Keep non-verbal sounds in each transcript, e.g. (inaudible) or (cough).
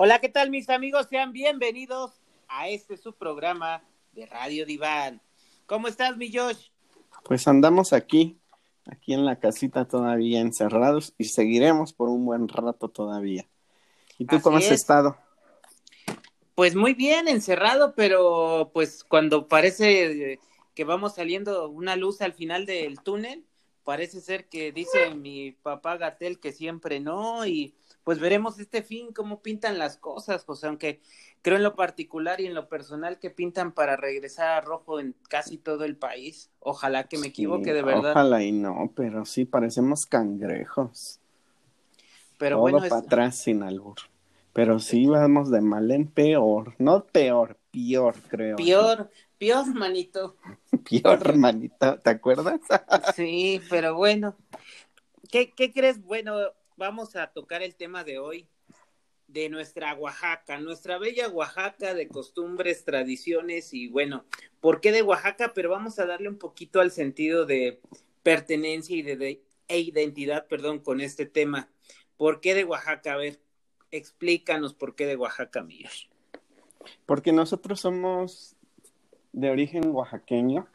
Hola, ¿qué tal mis amigos? Sean bienvenidos a este su programa de Radio Diván. ¿Cómo estás, mi Josh? Pues andamos aquí, aquí en la casita todavía encerrados y seguiremos por un buen rato todavía. ¿Y tú cómo has estado? Pues muy bien, encerrado, pero pues cuando parece que vamos saliendo una luz al final del túnel, parece ser que dice mi papá Gatel que siempre no y pues veremos este fin cómo pintan las cosas, José, aunque creo en lo particular y en lo personal que pintan para regresar a rojo en casi todo el país. Ojalá que me equivoque de verdad. Ojalá y no, pero sí parecemos cangrejos. Pero Todo bueno, para atrás sin albur. Pero sí vamos de mal en peor, no peor, peor creo. Peor, peor, manito. (laughs) peor, manito, ¿te acuerdas? sí, pero bueno. ¿Qué, ¿Qué crees? Bueno, vamos a tocar el tema de hoy de nuestra Oaxaca, nuestra bella Oaxaca de costumbres, tradiciones y bueno, ¿por qué de Oaxaca? Pero vamos a darle un poquito al sentido de pertenencia y de, e identidad, perdón, con este tema. ¿Por qué de Oaxaca? A ver, explícanos por qué de Oaxaca, míos. Porque nosotros somos de origen oaxaqueño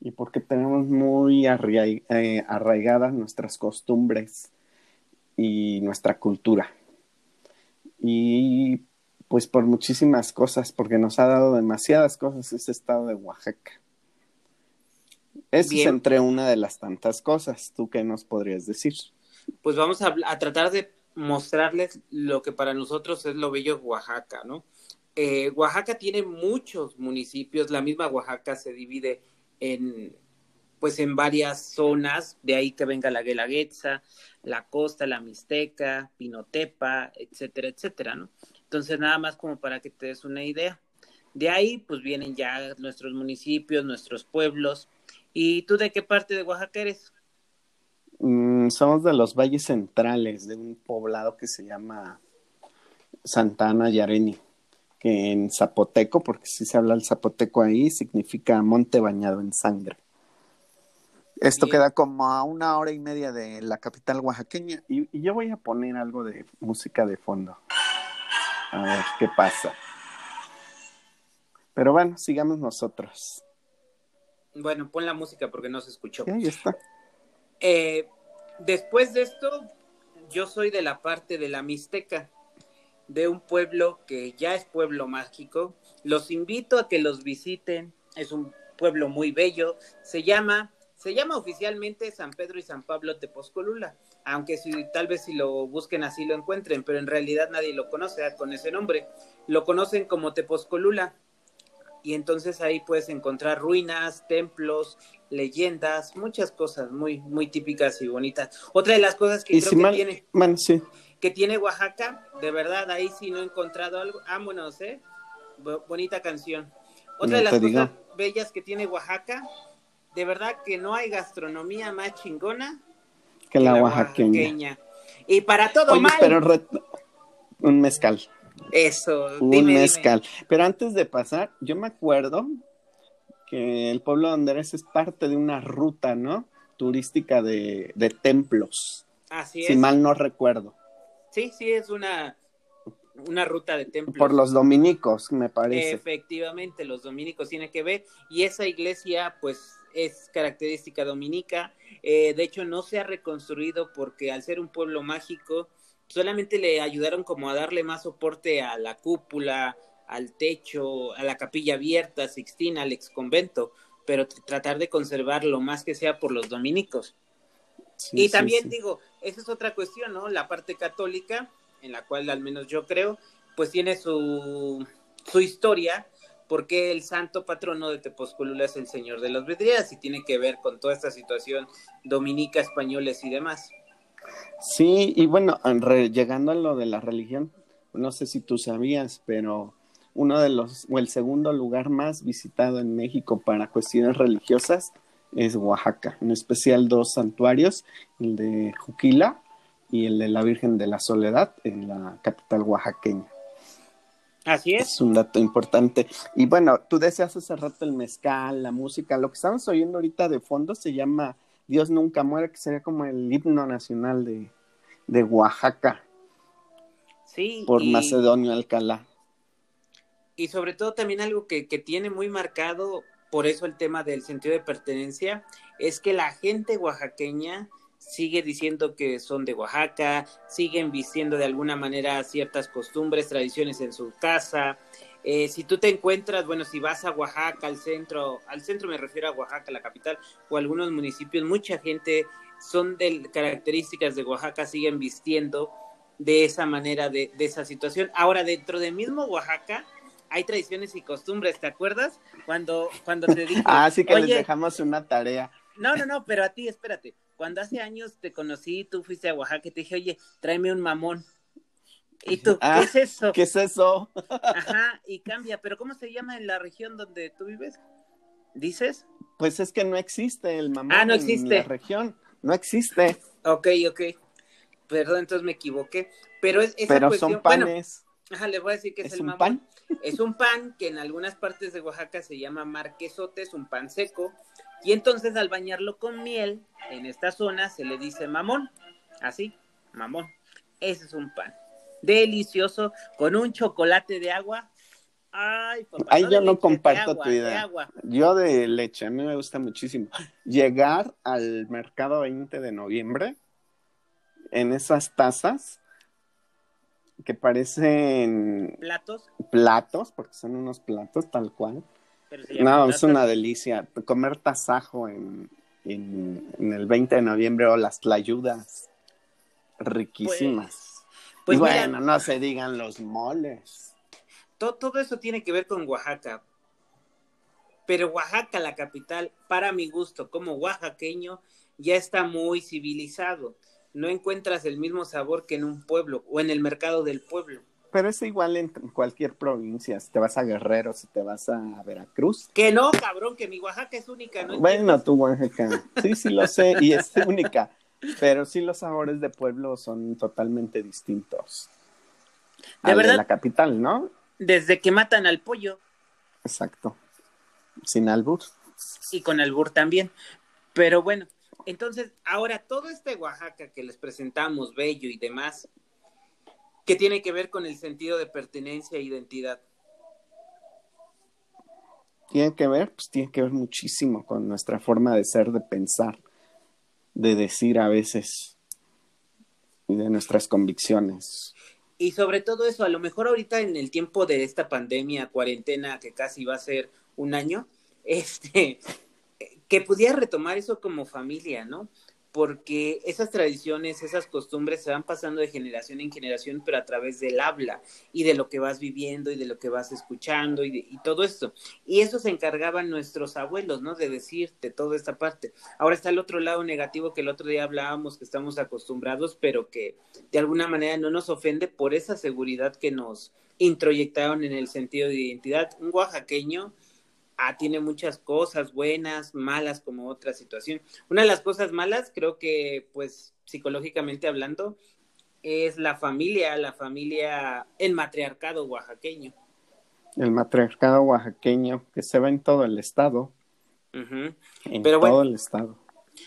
y porque tenemos muy eh, arraigadas nuestras costumbres y nuestra cultura. Y pues por muchísimas cosas, porque nos ha dado demasiadas cosas ese estado de Oaxaca. Es entre una de las tantas cosas. ¿Tú qué nos podrías decir? Pues vamos a, tratar de mostrarles lo que para nosotros es lo bello de Oaxaca, ¿no? Eh, Oaxaca tiene muchos municipios, la misma Oaxaca se divide en, pues en varias zonas, de ahí que venga la Guelaguetza, la Costa, la Mixteca, Pinotepa, etcétera, etcétera, ¿no? Entonces, nada más como para que te des una idea. De ahí, pues vienen ya nuestros municipios, nuestros pueblos. ¿Y tú de qué parte de Oaxaca eres? Mm, somos de los valles centrales, de un poblado que se llama Santana Yareni, que en zapoteco, porque si se habla el zapoteco ahí, significa monte bañado en sangre. Esto queda como a una hora y media de la capital oaxaqueña y, yo voy a poner algo de música de fondo. A ver qué pasa. Pero bueno, sigamos nosotros. Bueno, pon la música porque no se escuchó. ahí está. Eh, después de esto, yo soy de la parte de la Mixteca, de un pueblo que ya es pueblo mágico. Los invito a que los visiten. Es un pueblo muy bello. Se llama se llama oficialmente San Pedro y San Pablo Tepozcolula, aunque si, tal vez si lo busquen así lo encuentren, pero en realidad nadie lo conoce ah, con ese nombre. Lo conocen como Tepozcolula. Y entonces ahí puedes encontrar ruinas, templos, leyendas, muchas cosas muy, muy típicas y bonitas. Otra de las cosas que creo que tiene, que tiene Oaxaca, de verdad, ahí sí no he encontrado algo. Vámonos, ¿eh? bonita canción. Otra de las cosas bellas que tiene Oaxaca de verdad que no hay gastronomía más chingona que, la, oaxaqueña. Y para todo mal. Pero un mezcal. Eso, un mezcal. Pero antes de pasar, yo me acuerdo que el pueblo de Andrés es parte de una ruta, ¿no? Turística de, de templos. Así es. Si mal no recuerdo. Sí, sí, es una, una ruta de templos. Por los dominicos, me parece. Efectivamente, los dominicos tienen que ver. Y esa iglesia, pues, es característica dominica. Eh, de hecho, no se ha reconstruido porque al ser un pueblo mágico, solamente le ayudaron como a darle más soporte a la cúpula, al techo, a la capilla abierta, Sixtina, al ex convento, pero tratar de conservar lo más que sea por los dominicos. y también digo, esa es otra cuestión, ¿no? La parte católica, en la cual al menos yo creo, pues tiene su, su historia, porque el santo patrono de Tepozcolula es el Señor de las Vidrieras y tiene que ver con toda esta situación dominica, españoles y demás. Sí, y bueno, llegando a lo de la religión, no sé si tú sabías, pero uno de los, o el segundo lugar más visitado en México para cuestiones religiosas es Oaxaca, en especial dos santuarios, el de Juquila y el de la Virgen de la Soledad en la capital oaxaqueña. Así es. Es un dato importante. Y bueno, tú deseas hace rato el mezcal, la música. Lo que estamos oyendo ahorita de fondo se llama Dios nunca muere, que sería como el himno nacional de, de Oaxaca. Sí. Por y- Macedonio Alcalá. Y sobre todo también algo que, que tiene muy marcado, por eso el tema del sentido de pertenencia, es que la gente oaxaqueña sigue diciendo que son de Oaxaca, siguen vistiendo de alguna manera ciertas costumbres, tradiciones en su casa. Eh, si tú te encuentras, bueno, si vas a Oaxaca, al centro, al centro me refiero a Oaxaca, la capital, o algunos municipios, mucha gente son de características de Oaxaca, siguen vistiendo de esa manera, de, de esa situación. Ahora, dentro del mismo Oaxaca, hay tradiciones y costumbres, ¿te acuerdas? Cuando, cuando te (laughs) dije, Ah, sí que les "Oye, dejamos una tarea. no, no, no, pero a ti, espérate. Cuando hace años te conocí, tú fuiste a Oaxaca y te dije, oye, tráeme un mamón. ¿Y tú, Ah, qué es eso? ¿Qué es eso? Ajá, y cambia. ¿Pero cómo se llama en la región donde tú vives? ¿Dices? Pues es que no existe el mamón Ah, no en la región. No existe. Ok, ok. Perdón, entonces me equivoqué. Pero es esa pero cuestión- son bueno, panes. ajá, les voy a decir que es, ¿Es el un mamón. pan? Es un pan que en algunas partes de Oaxaca se llama marquesote, es un pan seco. Y entonces al bañarlo con miel, en esta zona se le dice mamón. Así, mamón. Ese es un pan. Delicioso, con un chocolate de agua. Ay, papá. De yo no comparto agua, tu de idea. agua. Yo de leche, a mí me gusta muchísimo. Llegar al mercado 20 de noviembre en esas tazas que parecen Platos, platos, porque son unos platos tal cual. Pero No, es una delicia. Comer tasajo en, en, en el 20 de noviembre o las tlayudas. Riquísimas. Pues y mira, bueno, no se digan los moles. todo, todo eso tiene que ver con Oaxaca. Pero Oaxaca, la capital, para mi gusto, como oaxaqueño, ya está muy civilizado. No encuentras el mismo sabor que en un pueblo o en el mercado del pueblo. Pero es igual en cualquier provincia. Si te vas a Guerrero, si te vas a Veracruz. Que no, cabrón, que mi Oaxaca es única, ¿no? Bueno, tu Oaxaca. Sí, sí lo sé. Y es (laughs) única. Pero sí los sabores de pueblo son totalmente distintos. ¿De al verdad? la capital, ¿no? Desde que matan al pollo Exacto. Sin albur. y con albur también. Pero bueno, entonces, ahora todo este Oaxaca que les presentamos, bello y demás, ¿qué tiene que ver con el sentido de pertenencia e identidad? Tiene que ver, pues tiene que ver muchísimo con nuestra forma de ser, de pensar, de decir a veces y de nuestras convicciones. Y sobre todo eso, a lo mejor ahorita en el tiempo de esta pandemia, cuarentena, que casi va a ser un año, (laughs) este, que pudiera retomar eso como familia, ¿no? Porque esas tradiciones, esas costumbres se van pasando de generación en generación, pero a través del habla y de lo que vas viviendo y de lo que vas escuchando y, de- y todo esto. Y eso se encargaban nuestros abuelos, ¿no? De decirte toda esta parte. Ahora está el otro lado negativo que el otro día hablábamos, que estamos acostumbrados, pero que de alguna manera no nos ofende por esa seguridad que nos introyectaron en el sentido de identidad. Un oaxaqueño ah, tiene muchas cosas buenas, malas como otra situación. Una de las cosas malas, creo que, pues, psicológicamente hablando, es la familia, la familia, el matriarcado oaxaqueño. El matriarcado oaxaqueño que se ve en todo el estado, en Pero todo bueno. el estado.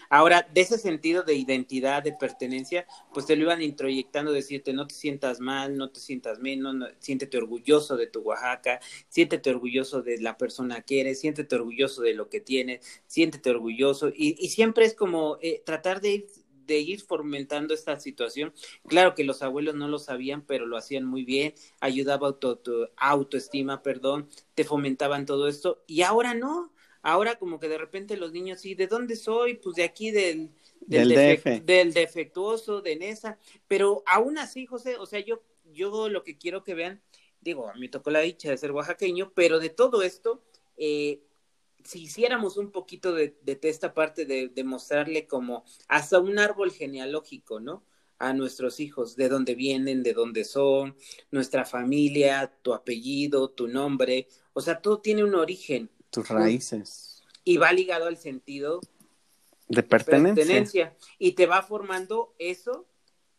Ahora, de ese sentido de identidad, de pertenencia, pues te lo iban introyectando, decirte, no te sientas mal, no te sientas menos, no- siéntete orgulloso de tu Oaxaca, siéntete orgulloso de la persona que eres, siéntete orgulloso de lo que tienes, siéntete orgulloso. Y, y siempre es como eh, tratar de ir, de ir fomentando esta situación. Claro que los abuelos no lo sabían, pero lo hacían muy bien, ayudaba a auto, autoestima, perdón, te fomentaban todo esto, y ahora no. Ahora como que de repente los niños, sí, ¿de dónde soy? Pues de aquí del, del, Del defec- DF. del defectuoso, de Nesa. Pero aún así, José, o sea, yo, yo lo que quiero que vean, digo, a mí me tocó la dicha de ser oaxaqueño, pero de todo esto, eh, si hiciéramos un poquito de, de esta parte de, de mostrarle como hasta un árbol genealógico, ¿no? A nuestros hijos, de dónde vienen, de dónde son, nuestra familia, tu apellido, tu nombre, o sea, todo tiene un origen Tus raíces y va ligado al sentido de pertenencia. pertenencia y te va formando eso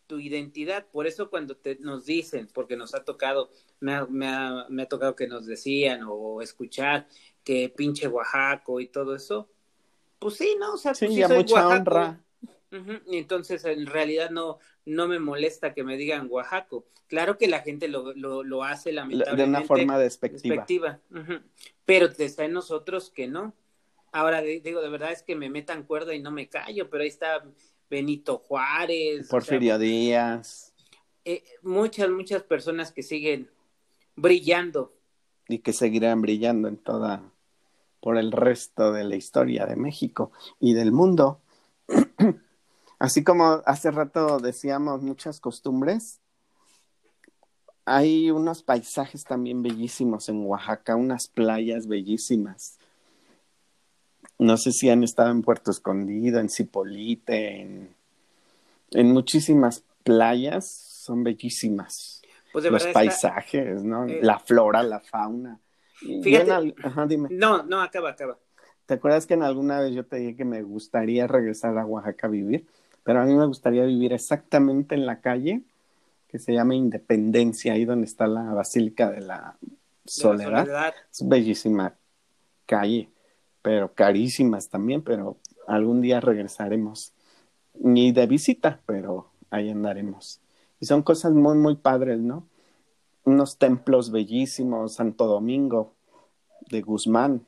tu identidad por eso cuando te nos dicen porque nos ha tocado me ha, me ha, me ha tocado que nos decían o escuchar que pinche Oaxaco y todo eso pues sí no o sea Sí, pues y a soy mucha Oaxaco. honra. Entonces en realidad no, no me molesta que me digan Oaxaco. Claro que la gente lo, lo, lo hace lamentablemente. De una forma despectiva. Pero está en nosotros que no. Ahora digo, de verdad es que me metan cuerda y no me callo, pero ahí está Benito Juárez. Porfirio Díaz. Eh, muchas, muchas personas que siguen brillando. Y que seguirán brillando en toda, por el resto de la historia de México y del mundo. (clears throat) Así como hace rato decíamos muchas costumbres, hay unos paisajes también bellísimos en Oaxaca, unas playas bellísimas. No sé si han estado en Puerto Escondido, en Cipolite, en, en muchísimas playas, son bellísimas. Pues Los paisajes, ¿no? Eh, la flora, la fauna. Fíjate. Ajá, dime. No, no, acaba, acaba. ¿Te acuerdas que en alguna vez yo te dije que me gustaría regresar a Oaxaca a vivir? Pero a mí me gustaría vivir exactamente en la calle que se llama Independencia, ahí donde está la Basílica de la Soledad. Es bellísima calle, pero carísimas también, pero algún día regresaremos. Ni de visita, pero ahí andaremos. Y son cosas muy, muy padres, ¿no? Unos templos bellísimos, Santo Domingo de Guzmán,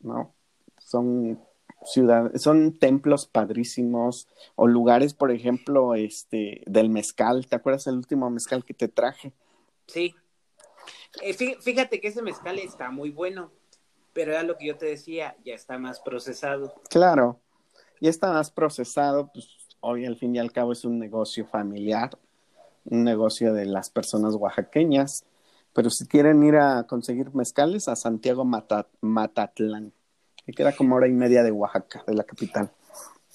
¿no? Son ciudad, son templos padrísimos o lugares, por ejemplo, este del mezcal. ¿Te acuerdas el último mezcal que te traje? Sí. Eh, fíjate que ese mezcal está muy bueno, pero era lo que yo te decía, ya está más procesado. Claro, ya está más procesado, pues hoy al fin y al cabo es un negocio familiar, un negocio de las personas oaxaqueñas. Pero si quieren ir a conseguir mezcales, a Santiago Matatlán que queda como hora y media de Oaxaca, de la capital.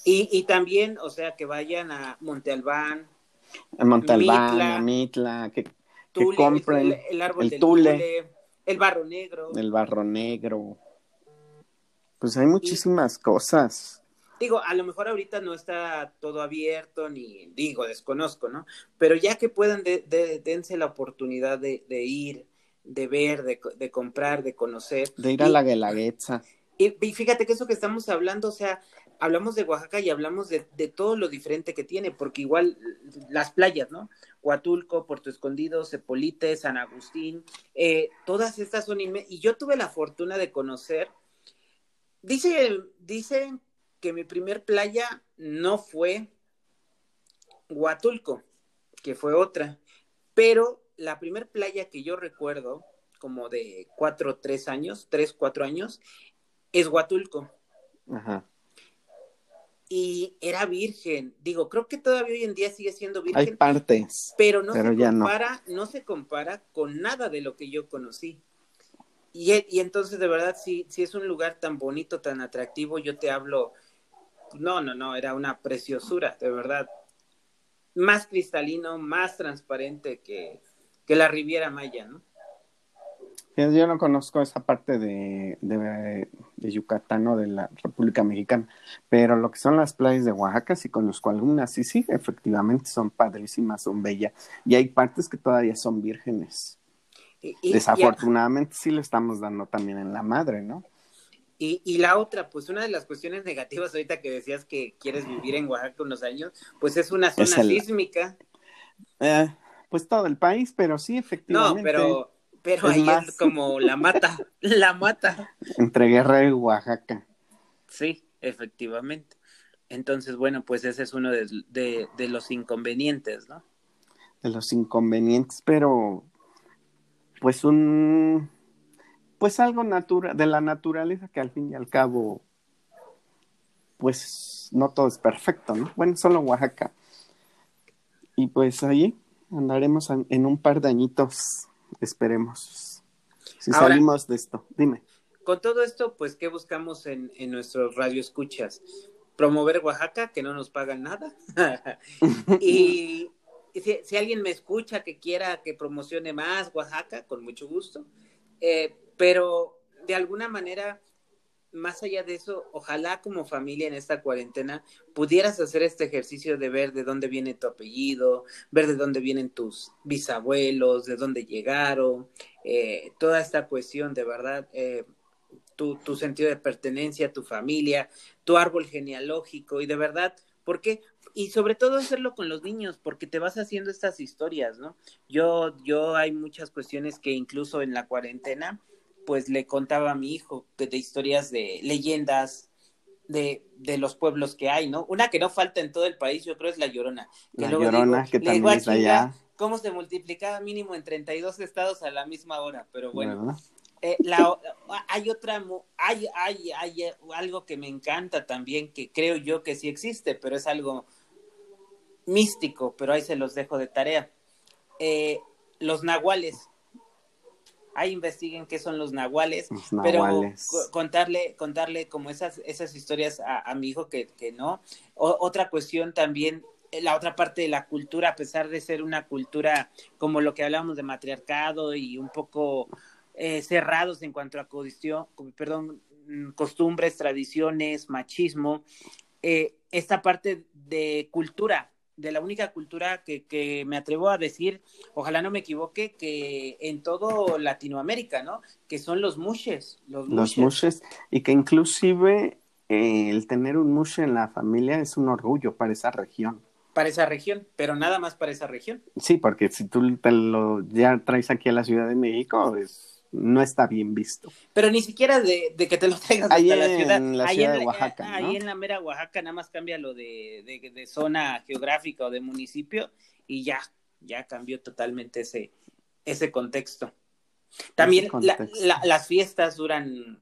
Y, y también, o sea, que vayan a Monte Albán. A Monte Albán, a Mitla, que, compren el, árbol del tule, el barro negro. El barro negro. Pues hay muchísimas cosas. Digo, a lo mejor ahorita no está todo abierto, ni digo, desconozco, ¿no? Pero ya que puedan, de, dense la oportunidad de, de ir, de ver, de, de, comprar, de conocer. De ir a la Guelaguetza. Y, fíjate que eso que estamos hablando, o sea, hablamos de Oaxaca y hablamos de, todo lo diferente que tiene, porque igual las playas, ¿no? Huatulco, Puerto Escondido, Cepolite, San Agustín, eh, todas estas son y yo tuve la fortuna de conocer. Dice, dicen que mi primer playa no fue Huatulco, que fue otra, pero la primer playa que yo recuerdo, como de cuatro, tres años, tres, cuatro años, es Huatulco. Ajá. Y era virgen. Digo, creo que todavía hoy en día sigue siendo virgen. Hay partes. Pero no se compara, no. se compara con nada de lo que yo conocí. Y, y entonces, de verdad, si, si es un lugar tan bonito, tan atractivo, yo te hablo. No, no, no, era una preciosura, de verdad. Más cristalino, más transparente que, que la Riviera Maya, ¿no? Yo no conozco esa parte de, de, Yucatán o de la República Mexicana, pero lo que son las playas de Oaxaca sí conozco algunas, sí, sí, efectivamente son padrísimas, son bellas, y hay partes que todavía son vírgenes. Desafortunadamente sí le estamos dando también en la madre, ¿no? Y, y la otra, pues una de las cuestiones negativas ahorita que decías que quieres vivir en Oaxaca unos años, pues es una zona sísmica. Eh, pues todo el país, pero sí, efectivamente. No, pero pero ahí es como la mata, la mata. Entre Guerrero y Oaxaca. Sí, efectivamente. Entonces, bueno, pues ese es uno de, de, los inconvenientes, ¿no? De los inconvenientes, pero pues un pues algo natural de la naturaleza que al fin y al cabo pues no todo es perfecto, ¿no? Bueno, solo Oaxaca. Y pues ahí andaremos en un par de añitos Esperemos. Si salimos de esto, dime. Con todo esto, pues, ¿qué buscamos en, en nuestros radioescuchas? Promover Oaxaca, que no nos pagan nada. (laughs) y si, alguien me escucha que quiera que promocione más Oaxaca, con mucho gusto. Eh, pero de alguna manera más allá de eso, ojalá como familia en esta cuarentena pudieras hacer este ejercicio de ver de dónde viene tu apellido, ver de dónde vienen tus bisabuelos, de dónde llegaron, eh, toda esta cuestión de verdad, eh, tu, tu sentido de pertenencia, tu familia, tu árbol genealógico y de verdad ¿Por qué? Y sobre todo hacerlo con los niños, porque te vas haciendo estas historias, ¿no? Yo, yo hay muchas cuestiones que incluso en la cuarentena, pues le contaba a mi hijo de, de historias de leyendas, de, de, los pueblos que hay, ¿no? Una que no falta en todo el país, yo creo, es La Llorona. la Llorona, que también está allá. ¿Cómo se multiplicaba mínimo en 32 estados a la misma hora? Pero bueno, eh, la, hay otra, hay, hay, hay algo que me encanta también, que creo yo que sí existe, pero es algo místico, pero ahí se los dejo de tarea. Eh, los nahuales ahí investiguen qué son los nahuales, pero contarle, contarle como esas, esas historias a, mi hijo que, que no. otra cuestión también, eh, la otra parte de la cultura, a pesar de ser una cultura como lo que hablábamos de matriarcado y un poco eh, cerrados en cuanto a perdón, mm, costumbres, tradiciones, machismo, eh, esta parte de cultura, de la única cultura que, que, me atrevo a decir, ojalá no me equivoque, que en todo Latinoamérica, ¿no? Que son los mushes. Los mushes, y que inclusive eh, el tener un mushe en la familia es un orgullo para esa región. Para esa región, pero nada más para esa región. Sí, porque si tú te lo ya traes aquí a la Ciudad de México, es no está bien visto. Pero ni siquiera de, que te lo traigas hasta la ciudad. En la ciudad de Oaxaca. Ahí en la mera Oaxaca nada más cambia lo de, de, zona geográfica o de municipio y ya, ya cambió totalmente ese, ese contexto. También las fiestas duran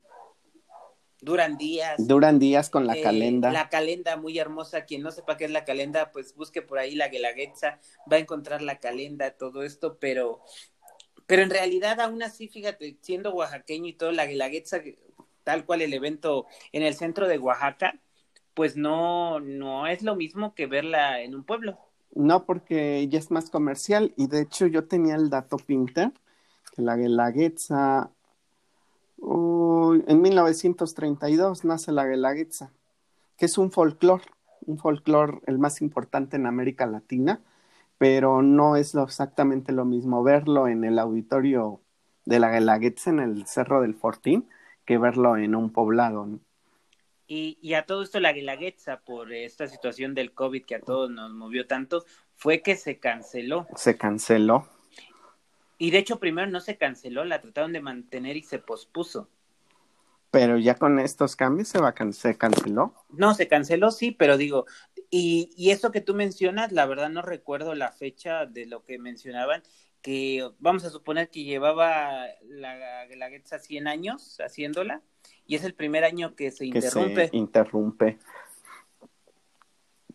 duran días. Duran días con la eh, calenda. La calenda muy hermosa. Quien no sepa qué es la calenda, pues busque por ahí la guelaguetza, va a encontrar la calenda, todo esto, pero pero en realidad, aún así, fíjate, siendo oaxaqueño y todo, la Guelaguetza, tal cual el evento en el centro de Oaxaca, pues no, no es lo mismo que verla en un pueblo. No, porque ya es más comercial y de hecho yo tenía el dato pinter que la Guelaguetza, en 1932 nace la Guelaguetza, que es un folclore, un folclore el más importante en América Latina, pero no es exactamente lo mismo verlo en el auditorio de la Guelaguetza en el Cerro del Fortín que verlo en un poblado. Y, y, a todo esto la Guelaguetza, por esta situación del COVID que a todos nos movió tanto, fue que se canceló. Se canceló. Y de hecho primero no se canceló, la trataron de mantener y se pospuso. Pero ya con estos cambios se, va, se canceló. No, se canceló, sí, pero digo, y, y eso que tú mencionas, la verdad no recuerdo la fecha de lo que mencionaban, que vamos a suponer que llevaba la Guelaguetza 100 años haciéndola, y es el primer año que se interrumpe. se interrumpe.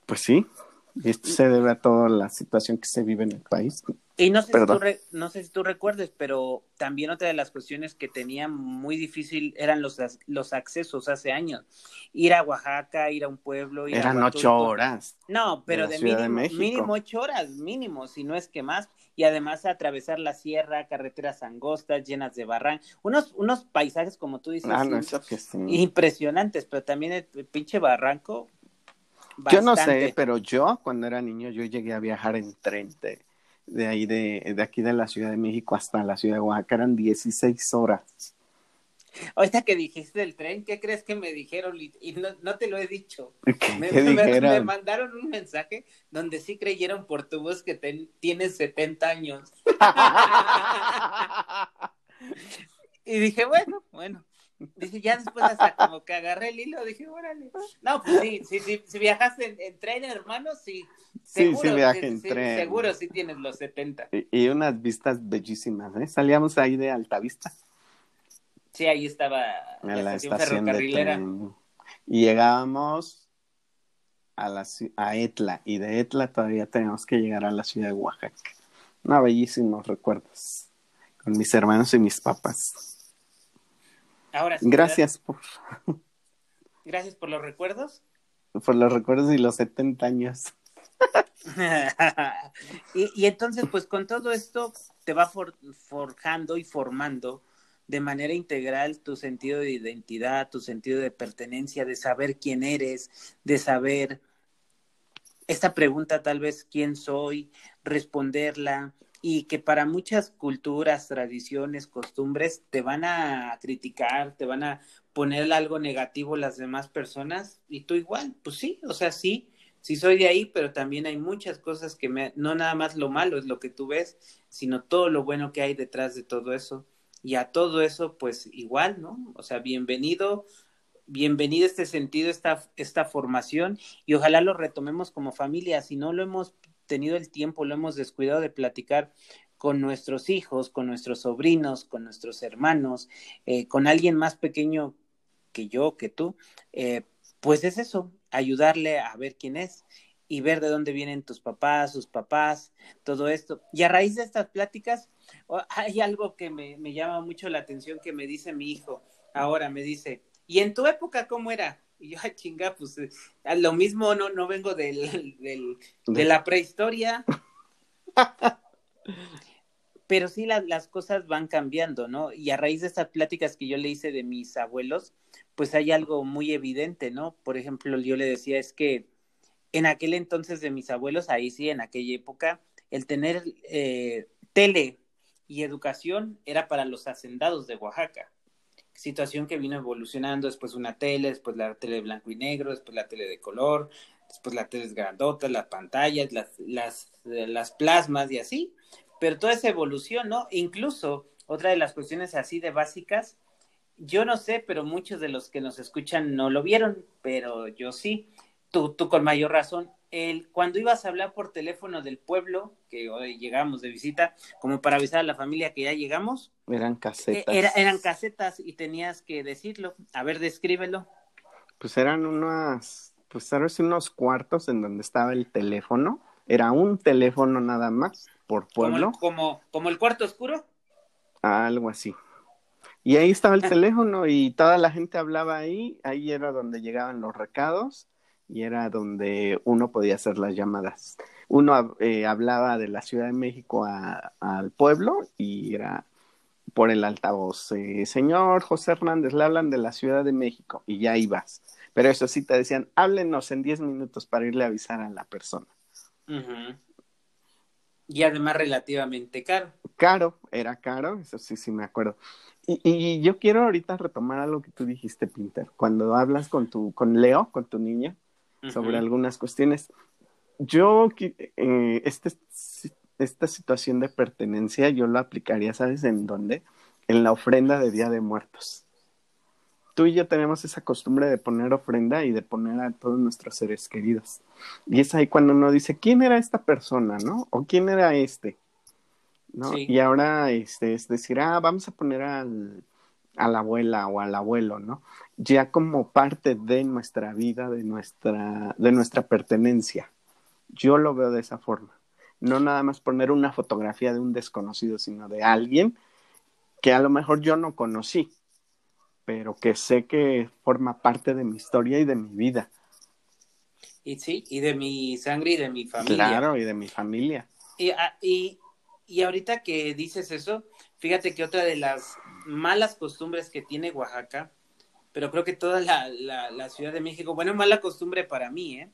Pues sí, y esto se debe a toda la situación que se vive en el país. Y no sé, si tú no sé si tú recuerdes, pero también otra de las cuestiones que tenía muy difícil eran los, los accesos hace años. Ir a Oaxaca, ir a un pueblo. Ir eran ocho horas. No, pero de, mínimo, mínimo ocho horas, mínimo, si no es que más. Y además atravesar la sierra, carreteras angostas, llenas de barran. Unos, unos paisajes, como tú dices, ah, impresionantes, pero también el pinche barranco yo no sé, pero yo cuando era niño yo llegué a viajar en tren de, ahí de, de, aquí de la Ciudad de México hasta la Ciudad de Oaxaca, eran 16 horas. Ahorita que dijiste del tren, ¿qué crees que me dijeron? Y no, no te lo he dicho. me, me, mandaron un mensaje donde sí creyeron por tu voz que tienes 70 años. (laughs) y dije, bueno, bueno. Dice, ya después hasta como que agarré el hilo, dije, órale. No, pues sí, sí, sí si viajaste en, tren, hermano, sí. Seguro, sí, sí viajé en tren. Seguro sí tienes los 70. Y, unas vistas bellísimas, ¿eh? Salíamos ahí de Altavista. Sí, ahí estaba la, estación, ferrocarrilera. Y llegábamos a, la, a Etla, y de Etla todavía tenemos que llegar a la ciudad de Oaxaca. No, bellísimos recuerdos con mis hermanos y mis papás. Gracias por. Gracias por los recuerdos. Por los recuerdos y los 70 años. (laughs) y, entonces, pues con todo esto te va forjando y formando de manera integral tu sentido de identidad, tu sentido de pertenencia, de saber quién eres, de saber esta pregunta tal vez quién soy, responderla, y que para muchas culturas, tradiciones, costumbres te van a criticar, te van a poner algo negativo las demás personas y tú igual, pues sí, o sea, sí, sí soy de ahí, pero también hay muchas cosas que me, no nada más lo malo es lo que tú ves, sino todo lo bueno que hay detrás de todo eso. Y a todo eso, pues igual, ¿no? O sea, bienvenido, bienvenido este sentido, esta, esta formación, y ojalá lo retomemos como familia. Si no lo hemos tenido el tiempo, lo hemos descuidado de platicar con nuestros hijos, con nuestros sobrinos, con nuestros hermanos, eh, con alguien más pequeño que yo, que tú, eh, pues es eso, ayudarle a ver quién es y ver de dónde vienen tus papás, sus papás, todo esto. Y a raíz de estas pláticas, hay algo que me, llama mucho la atención que me dice mi hijo. Ahora me dice, ¿y en tu época cómo era? (laughs) Y yo, ay, chinga, pues eh, lo mismo, no, no vengo del, (laughs) del de la prehistoria. (laughs) Pero sí las cosas van cambiando, ¿no? Y a raíz de estas pláticas que yo le hice de mis abuelos, pues hay algo muy evidente, ¿no? Por ejemplo, yo le decía, es que en aquel entonces de mis abuelos, ahí sí, en aquella época, el tener eh, tele y educación era para los hacendados de Oaxaca. Situación que vino evolucionando, después una tele, después la tele de blanco y negro, después la tele de color, después la tele grandota, las pantallas, las, las, las plasmas y así. Pero toda esa evolución, ¿no? Incluso otra de las cuestiones así de básicas, yo no sé, pero muchos de los que nos escuchan no lo vieron, pero yo sí tú, tú con mayor razón, el, cuando ibas a hablar por teléfono del pueblo, que hoy llegamos de visita, como para avisar a la familia que ya llegamos. Eran casetas. Eh, eran casetas y tenías que decirlo. A ver, descríbelo. Pues eran unas, pues sabes, unos cuartos en donde estaba el teléfono. Era un teléfono nada más por pueblo. como, como el cuarto oscuro? Algo así. Y ahí estaba el (laughs) teléfono y toda la gente hablaba ahí. Ahí era donde llegaban los recados y era donde uno podía hacer las llamadas. Uno eh, hablaba de la Ciudad de México al pueblo y era por el altavoz, eh, señor José Hernández, le hablan de la Ciudad de México y ya ibas. Pero eso sí te decían, háblenos en 10 minutos para irle a avisar a la persona. Y además relativamente caro. Caro, era caro, eso sí, sí me acuerdo. Y, y, yo quiero ahorita retomar algo que tú dijiste, Pinter, cuando hablas con tu, con Leo, con tu niña, sobre algunas cuestiones. Yo, eh, este, esta situación de pertenencia, yo lo aplicaría, ¿sabes en dónde? En la ofrenda de Día de Muertos. Tú y yo tenemos esa costumbre de poner ofrenda y de poner a todos nuestros seres queridos. Y es ahí cuando uno dice, ¿quién era esta persona, no? ¿O quién era este? ¿No? Y ahora este, es decir, ah, vamos a poner al, a la abuela o al abuelo, ¿no? Ya como parte de nuestra vida, de nuestra, de nuestra pertenencia. Yo lo veo de esa forma. No nada más poner una fotografía de un desconocido, sino de alguien que a lo mejor yo no conocí, pero que sé que forma parte de mi historia y de mi vida. Y sí, y de mi sangre y de mi familia. Claro, y de mi familia. Y, ah, y, y ahorita que dices eso, fíjate que otra de las malas costumbres que tiene Oaxaca, pero creo que toda la, la, Ciudad de México, bueno, mala costumbre para mí, ¿eh?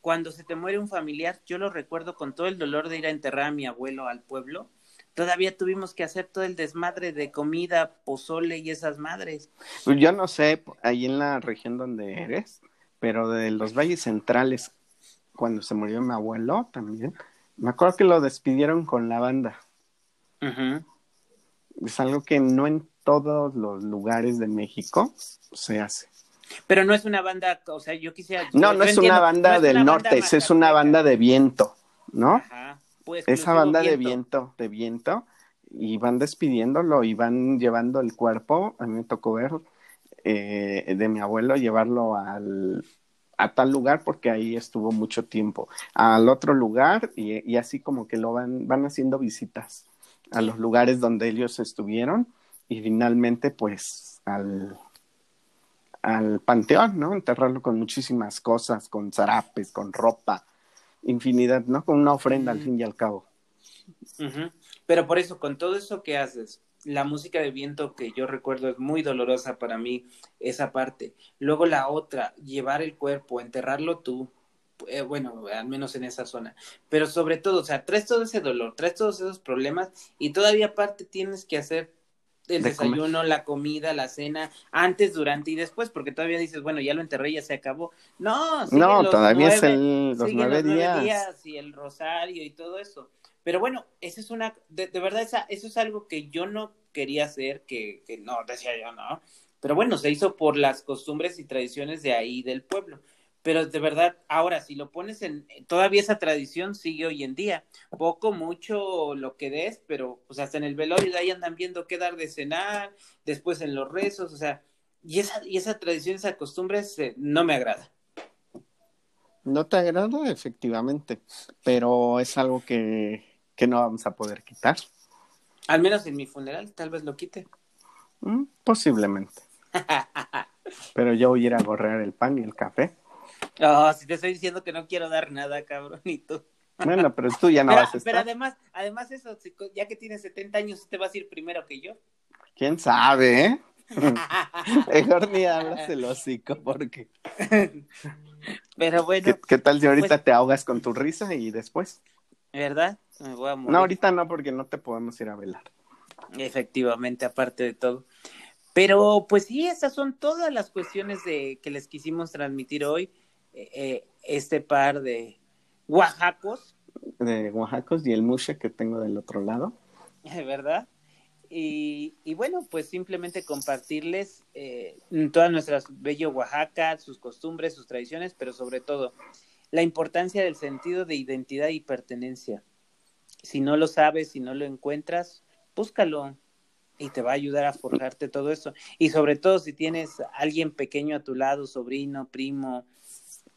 Cuando se te muere un familiar, yo lo recuerdo con todo el dolor de ir a enterrar a mi abuelo al pueblo, todavía tuvimos que hacer todo el desmadre de comida, pozole y esas madres. Pues yo no sé, ahí en la región donde eres, pero de los valles centrales, cuando se murió mi abuelo también, me acuerdo que lo despidieron con la banda. Es algo que no en todos los lugares de México se hace. Pero no es una banda, o sea, yo quisiera... No, no es una banda del norte, es una banda de viento, ¿no? Ajá. Pues, Esa banda de viento, de viento, y van despidiéndolo y van llevando el cuerpo, a mí me tocó ver, eh, de mi abuelo, llevarlo al, a tal lugar porque ahí estuvo mucho tiempo, al otro lugar y, y así como que lo van, van haciendo visitas a los lugares donde ellos estuvieron y finalmente pues al, al panteón, ¿no? Enterrarlo con muchísimas cosas, con zarapes, con ropa, infinidad, ¿no? Con una ofrenda al fin y al cabo. Pero por eso, con todo eso que haces, la música de viento que yo recuerdo es muy dolorosa para mí, esa parte. Luego la otra, llevar el cuerpo, enterrarlo tú, eh, bueno, al menos en esa zona. Pero sobre todo, o sea, traes todo ese dolor, traes todos esos problemas y todavía aparte tienes que hacer el De desayuno, la comida, la cena, antes, durante y después, porque todavía dices, bueno, ya lo enterré, ya se acabó. No, No, los todavía es nueve- el, los nueve los días. y el rosario y todo eso. Pero bueno, eso es una, de, de verdad, esa, eso es algo que yo no quería hacer, que, que no, decía yo, no. Pero bueno, se hizo por las costumbres y tradiciones de ahí del pueblo. Pero de verdad, ahora, si lo pones en, todavía esa tradición sigue hoy en día. Poco, mucho, lo que des, pero pues hasta en el velorio ahí andan viendo qué dar de cenar, después en los rezos, o sea, y esa, y esa tradición, esa costumbre eh, no me agrada. No te agrada, efectivamente, pero es algo que, que no vamos a poder quitar. Al menos en mi funeral, tal vez lo quite. Mm, Posiblemente. (laughs) Pero yo voy a ir a gorrear el pan y el café. Oh, si te estoy diciendo que no quiero dar nada, cabrón, y tú. Bueno, pero tú ya no pero, vas a pero estar. además, además eso, ya que tienes 70 años, te vas a ir primero que yo. ¿Quién sabe, eh? (laughs) Mejor ni abras el hocico porque... pero bueno, ¿Qué, qué tal si ahorita pues- te ahogas con tu risa y después? ¿verdad? Me voy a morir. No, ahorita no, porque no te podemos ir a velar. Efectivamente, aparte de todo. Pero pues sí, esas son todas las cuestiones de que les quisimos transmitir hoy. Eh, este par de oaxacos, De Oaxacos y el mushe que tengo del otro lado. (laughs) ¿verdad? Y, y bueno, pues simplemente compartirles eh, todas nuestras bello Oaxaca, sus costumbres, sus tradiciones, pero sobre todo la importancia del sentido de identidad y pertenencia. Si no lo sabes, si no lo encuentras, búscalo y te va a ayudar a forjarte todo eso. Y sobre todo si tienes a alguien pequeño a tu lado, sobrino, primo,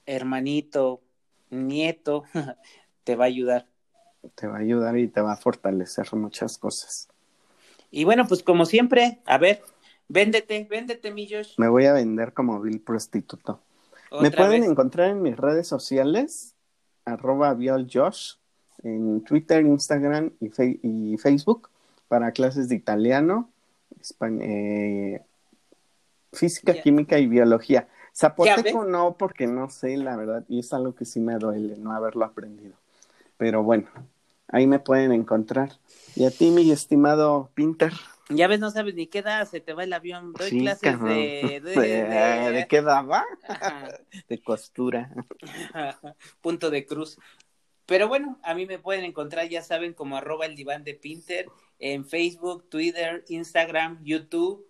hermanito, nieto, (laughs) te va a ayudar. Te va a ayudar y te va a fortalecer muchas cosas. Y bueno, pues como siempre, a ver, véndete, véndete, mi Josh. Me voy a vender como vil prostituto. Me pueden vez. encontrar en mis redes sociales, arroba violjosh, en Twitter, Instagram y, Fe- y Facebook, para clases de italiano, espa- eh, física, química y biología. Zapoteco no, porque no sé, la verdad, y es algo que sí me duele no haberlo aprendido. Pero bueno, ahí me pueden encontrar. Y a ti, mi estimado Pinter. Ya ves, no sabes ni qué da, se te va el avión. Doy Sí, clases cabrón. de, de, (laughs) ¿De, de- ¿de qué daba? De costura. (laughs) punto de cruz. Pero bueno, a mí me pueden encontrar, ya saben, como arroba el diván de Pinter en Facebook, Twitter, Instagram, YouTube.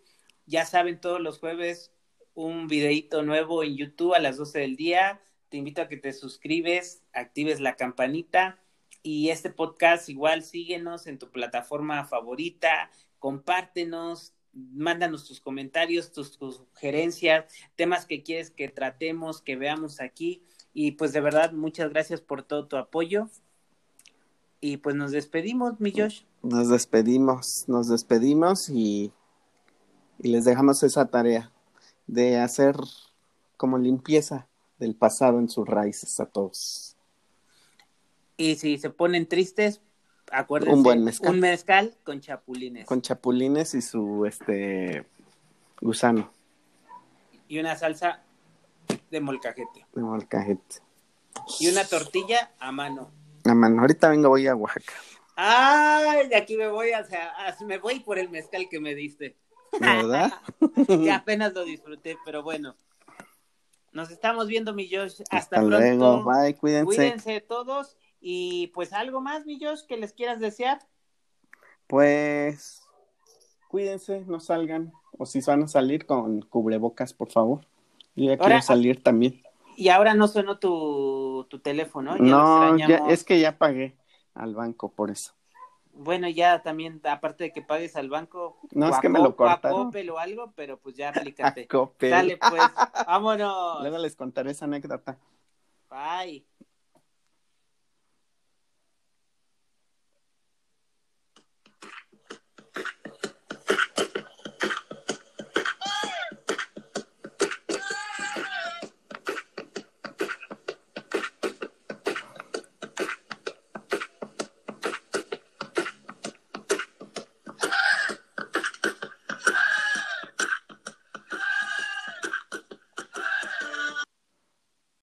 Ya saben, todos los jueves un videíto nuevo en YouTube a las 12 del día. Te invito a que te suscribes, actives la campanita y este podcast igual síguenos en tu plataforma favorita, compártenos, mándanos tus comentarios, tus, sugerencias, temas que quieres que tratemos, que veamos aquí. Y pues de verdad, muchas gracias por todo tu apoyo. Y pues nos despedimos, mi Josh. Nos despedimos, nos despedimos y les dejamos esa tarea de hacer como limpieza del pasado en sus raíces a todos. Y si se ponen tristes, acuérdense. Un buen mezcal. Un mezcal con chapulines. Con chapulines y su este gusano Y una salsa de molcajete. de molcajete. Y una tortilla a mano. A mano, ahorita vengo, voy a Oaxaca. Ay, de aquí me voy, o sea, me voy por el mezcal que me diste. ¿Verdad? (laughs) que (laughs) apenas lo disfruté, pero bueno. Nos estamos viendo, mi Josh. Hasta, Hasta pronto. luego, bye, cuídense. Cuídense todos. Y pues algo más, mi Josh, que les quieras desear. Pues cuídense, no salgan. O si van a salir con cubrebocas, por favor. Yo ya Ahora- quiero salir también. Y ahora no sonó tu, tu teléfono. Ya No, ya, es que ya pagué al banco por eso. Bueno, ya también, aparte de que pagues al banco, No, es a que me lo a cortaron. Coppel o algo, pero pues ya (laughs) aplícate. A Coppel. Dale, pues, (laughs) vámonos. Luego les contaré esa anécdota. Bye.